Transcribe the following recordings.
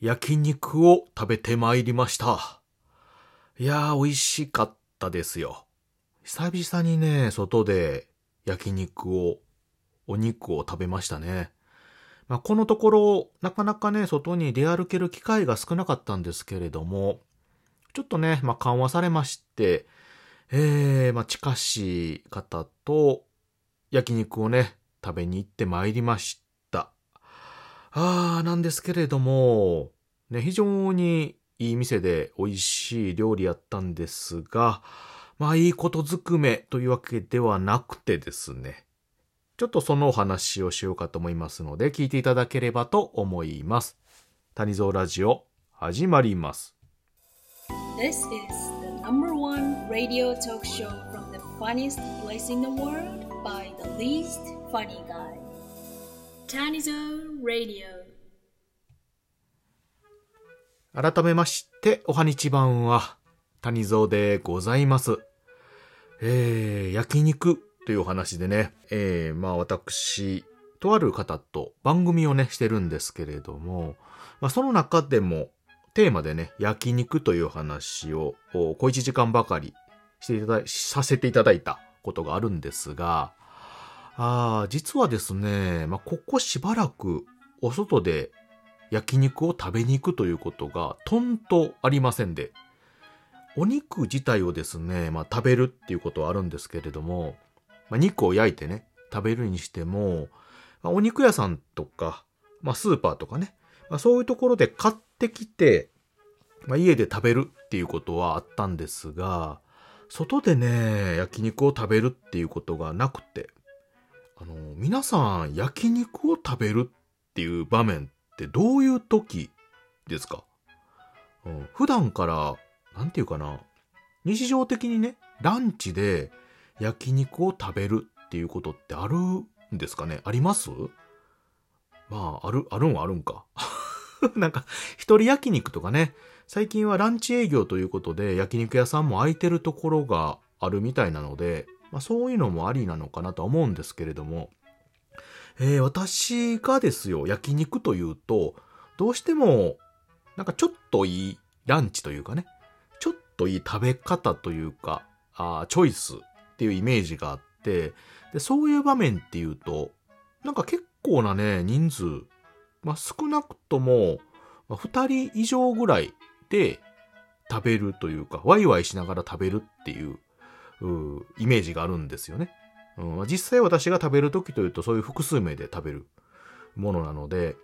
焼肉を食べてまいりました。いやー、美味しかったですよ。久々にね、外で焼肉を、お肉を食べましたね。まあ、このところ、なかなかね、外に出歩ける機会が少なかったんですけれども、ちょっとね、まあ、緩和されまして、えー、まあ、近しい方と焼肉をね、食べに行ってまいりまし。あー、なんですけれども、ね、非常にいい店で美味しい料理やったんですが、まあいいことずくめというわけではなくてですね、ちょっとそのお話をしようかと思いますので、聞いていただければと思います。谷蔵ラジオ、始まります。This is the number one radio talk show from the funniest place in the world by the least funny guy. 改めまして、おはにちばんは、谷蔵でございます。えー、焼肉というお話でね、えー、まあ私、とある方と番組をね、してるんですけれども、まあその中でも、テーマでね、焼肉という話を、小一時間ばかりしていただ、させていただいたことがあるんですが、あー実はですね、まあここしばらく、お外で焼肉を食べに行くということがとんとありませんで、お肉自体をですね、まあ食べるっていうことはあるんですけれども、まあ肉を焼いてね、食べるにしても、まあお肉屋さんとか、まあスーパーとかね、まあそういうところで買ってきて、まあ家で食べるっていうことはあったんですが、外でね、焼肉を食べるっていうことがなくて、あの、皆さん焼肉を食べるっていう場面ってどういう時ですか、うん、普段から、なんていうかな、日常的にね、ランチで焼肉を食べるっていうことってあるんですかね？あります？まあ、ある、あるんはあるんか。なんか、一人焼肉とかね、最近はランチ営業ということで焼肉屋さんも空いてるところがあるみたいなので、まあそういうのもありなのかなと思うんですけれども、えー私がですよ、焼肉というと、どうしても、なんかちょっといいランチというかね、ちょっといい食べ方というか、あチョイスっていうイメージがあって、で、そういう場面っていうと、なんか結構なね、人数、まあ少なくとも、まあ、2人以上ぐらいで食べるというか、ワイワイしながら食べるっていう、イメージがあるんですよね。うん実際私が食べるときというとそういう複数名で食べるものなので、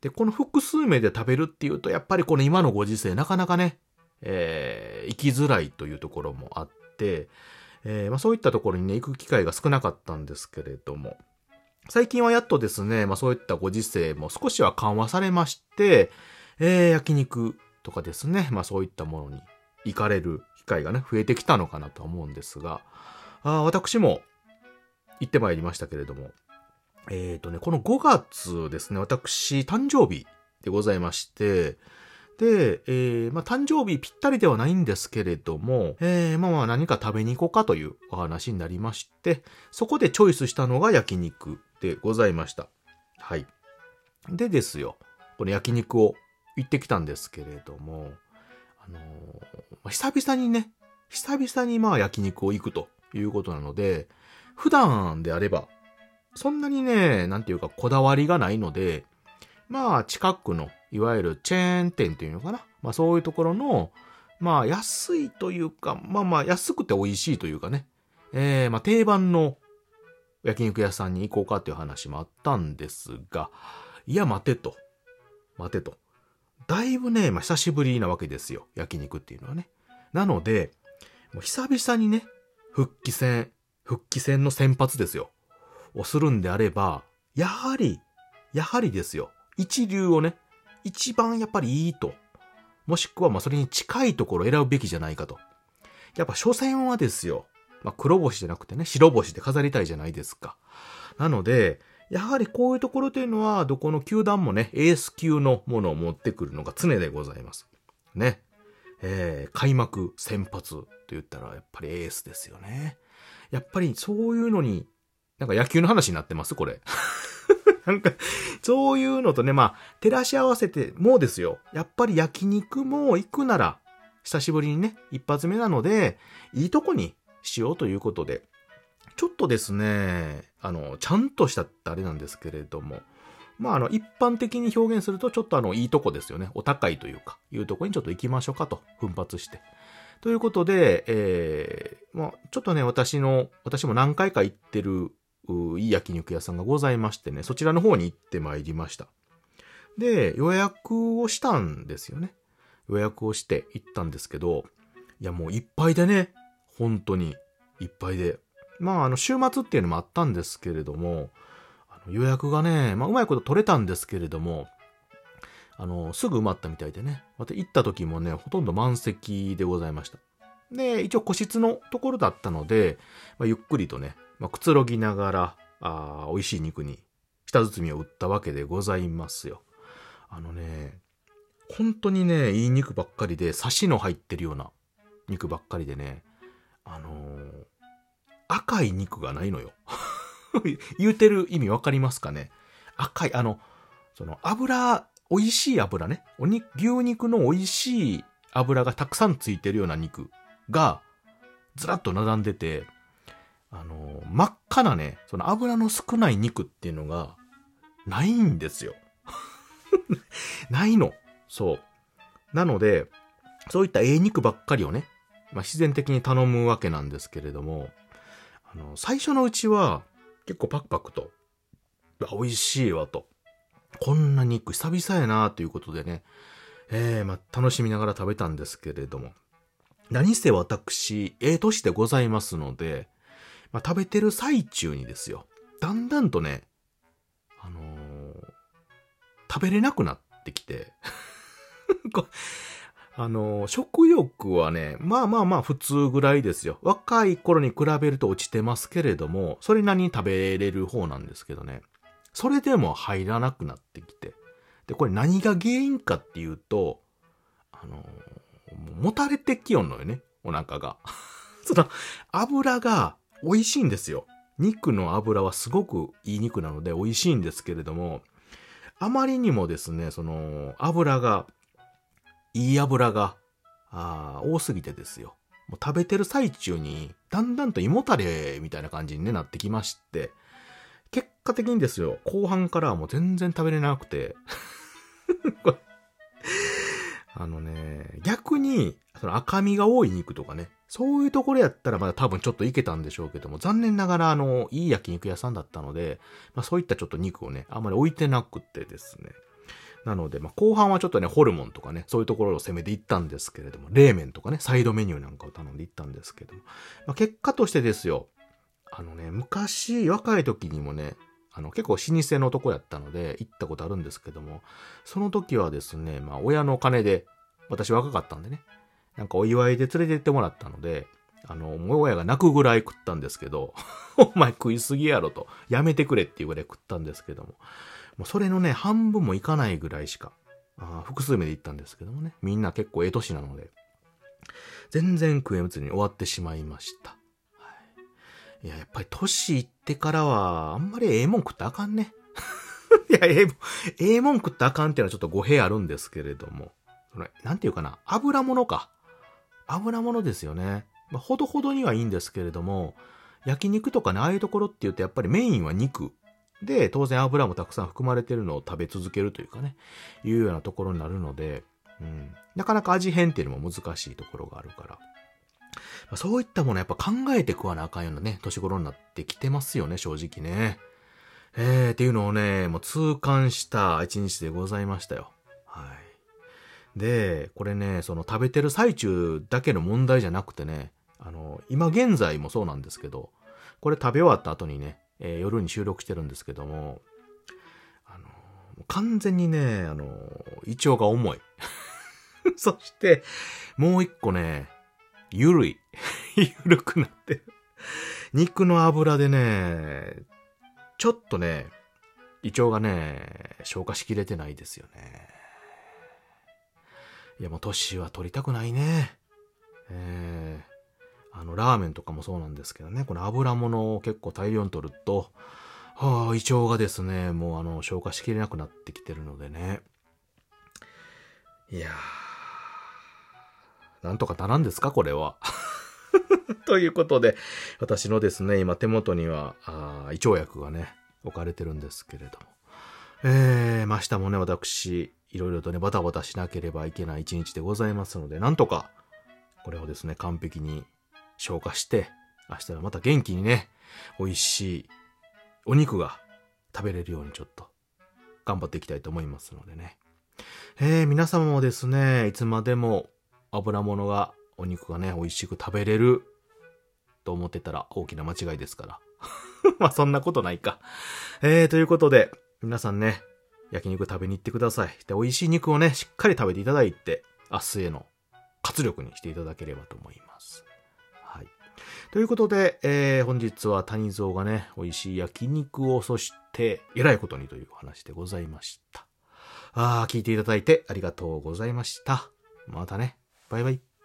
で、この複数名で食べるっていうと、やっぱりこの今のご時世なかなかね、えー生きづらいというところもあって、えーまあそういったところにね、行く機会が少なかったんですけれども、最近はやっとですね、まあそういったご時世も少しは緩和されまして、えー焼肉とかですね、まあそういったものに行かれる会がね、増えてきたのかなと思うんですが、あ私も行ってまいりましたけれども、えっ、とね、この5月ですね、私、誕生日でございまして、で、えーまあ、誕生日ぴったりではないんですけれども、えーまあまあ何か食べに行こうかというお話になりまして、そこでチョイスしたのが焼肉でございました。はい。でですよ、この焼肉を行ってきたんですけれども、久々にね、久々にまあ焼肉を行くということなので、普段であれば、そんなにね、なんていうかこだわりがないので、まあ近くの、いわゆるチェーン店っていうのかな？まあそういうところの、まあ安いというか、まあまあ安くて美味しいというかね。えー、まあ定番の焼肉屋さんに行こうかっていう話もあったんですが、いや待てと。待てと。だいぶね、まあ久しぶりなわけですよ。焼肉っていうのはね。なので、もう久々にね、復帰戦、復帰戦の先発ですよ。をするんであれば、やはり、やはりですよ。一流をね、一番やっぱりいいと。もしくはまそれに近いところを選ぶべきじゃないかと。やっぱ初戦はですよ。まあ黒星じゃなくてね、白星で飾りたいじゃないですか。なので、やはりこういうところというのは、どこの球団もね、エース級のものを持ってくるのが常でございます。ね。えー、開幕先発と言ったらやっぱりエースですよね。やっぱりそういうのに、なんか野球の話になってます？これ。なんか、そういうのとね、まあ、照らし合わせてもうですよ。やっぱり焼肉も行くなら、久しぶりにね、一発目なので、いいとこにしようということで、ちょっとですね、あの、ちゃんとしたってあれなんですけれども、まあ、あの、一般的に表現すると、ちょっとあの、いいとこですよね。お高いというか、いうとこにちょっと行きましょうかと、奮発して。ということで、えー、まあ、ちょっとね、私の、私も何回か行ってる、いい焼肉屋さんがございましてね、そちらの方に行ってまいりました。で、予約をしたんですよね。予約をして行ったんですけど、いやもういっぱいでね、本当にいっぱいで。まあ、あの、週末っていうのもあったんですけれども、予約がね、まあ、うまいこと取れたんですけれども、あの、すぐ埋まったみたいでね。また行った時もね、ほとんど満席でございました。で、一応個室のところだったので、まあ、ゆっくりとね、まあ、くつろぎながら、あ美味しい肉に舌包みを打ったわけでございますよ。あのね、本当にね、いい肉ばっかりで、サシの入ってるような肉ばっかりでね、あのー、赤い肉がないのよ。言うてる意味わかりますかね？赤い、あの、その油美味しい油ね。お肉、牛肉の美味しい油がたくさんついてるような肉が、ずらっと並んでて、あの、真っ赤なね、その油の少ない肉っていうのが、ないんですよ。ないの。そう。なので、そういったええ肉ばっかりをね、まあ、自然的に頼むわけなんですけれども、あの、最初のうちは、結構パクパクと、美味しいわと。こんな肉久々やなということでね、えー、まあ、楽しみながら食べたんですけれども、何せ私、ええ年でございますので、まあ、食べてる最中にですよ、だんだんとね、あのー、食べれなくなってきて。あの、食欲はね、まあまあまあ普通ぐらいですよ。若い頃に比べると落ちてますけれども、それなりに食べれる方なんですけどね。それでも入らなくなってきて。で、これ何が原因かっていうと、あの、もたれてきよんのよね、お腹が。その、油が美味しいんですよ。肉の油はすごくいい肉なので美味しいんですけれども、あまりにもですね、その、油が、いい油が、あ多すぎてですよ。もう食べてる最中に、だんだんと胃もたれみたいな感じに、ね、なってきまして、結果的にですよ、後半からはもう全然食べれなくて あのね、逆に、その赤身が多い肉とかね、そういうところやったらまだ多分ちょっといけたんでしょうけども、残念ながらあの、いい焼肉屋さんだったので、まあそういったちょっと肉をね、あんまり置いてなくてですね。なので、まあ後半はちょっとね、ホルモンとかね、そういうところを攻めていったんですけれども、冷麺とかね、サイドメニューなんかを頼んでいったんですけども、まあ結果としてですよ、あのね、昔、若い時にもね、あの、結構老舗のとこやったので、行ったことあるんですけども、その時はですね、まあ、親の金で、私若かったんでね、なんかお祝いで連れて行ってもらったので、あの、も親が泣くぐらい食ったんですけど、お前食いすぎやろと、やめてくれっていうぐらい食ったんですけども、もうそれのね、半分もいかないぐらいしか、あ複数目で行ったんですけどもね、みんな結構ええ年なので、全然食えずに終わってしまいました。はいいや、やっぱり年いってからは、あんまりええもん食ったあかんね。いや、ええ、ええもん食ったあかんっていうのはちょっと語弊あるんですけれども。それ、なんていうかな、油物か。油物ですよね。まあ、ほどほどにはいいんですけれども、焼肉とかね、ああいうところって言うとやっぱりメインは肉。で、当然油もたくさん含まれてるのを食べ続けるというかね、いうようなところになるので、うん、なかなか味変っていうのも難しいところがあるから。そういったものやっぱ考えて食わなあかんようなね、年頃になってきてますよね、正直ね。えー、っていうのをね、もう痛感した一日でございましたよ。はい。で、これね、その食べてる最中だけの問題じゃなくてね、あの、今現在もそうなんですけど、これ食べ終わった後にね、えー、夜に収録してるんですけども、あの、完全にね、あの、胃腸が重い。そして、もう一個ね、ゆるい。ゆるくなってる。肉の油でね、ちょっとね、胃腸がね、消化しきれてないですよね。いや、もう年は取りたくないね。えー、あの、ラーメンとかもそうなんですけどね、この油物を結構大量に取ると、はあ、胃腸がですね、もうあの、消化しきれなくなってきてるのでね。いやー、なんとかならんですか、これは。ということで、私のですね、今手元には、あ胃腸薬がね、置かれてるんですけれども。えー、ましたもね、私、いろいろとね、バタバタしなければいけない一日でございますので、なんとか、これをですね、完璧に消化して、明日はまた元気にね、美味しいお肉が食べれるようにちょっと頑張っていきたいと思いますのでね。えー、皆様もですね、いつまでも油物が、お肉がね、美味しく食べれると思ってたら大きな間違いですから。まあそんなことないか。えー、ということで、皆さんね、焼肉食べに行ってください。で、美味しい肉をね、しっかり食べていただいて、明日への活力にしていただければと思います。ということで、えー、本日は谷蔵がね、美味しい焼肉を、そして、えらいことにという話でございました。ああ、聞いていただいてありがとうございました。またね。バイバイ。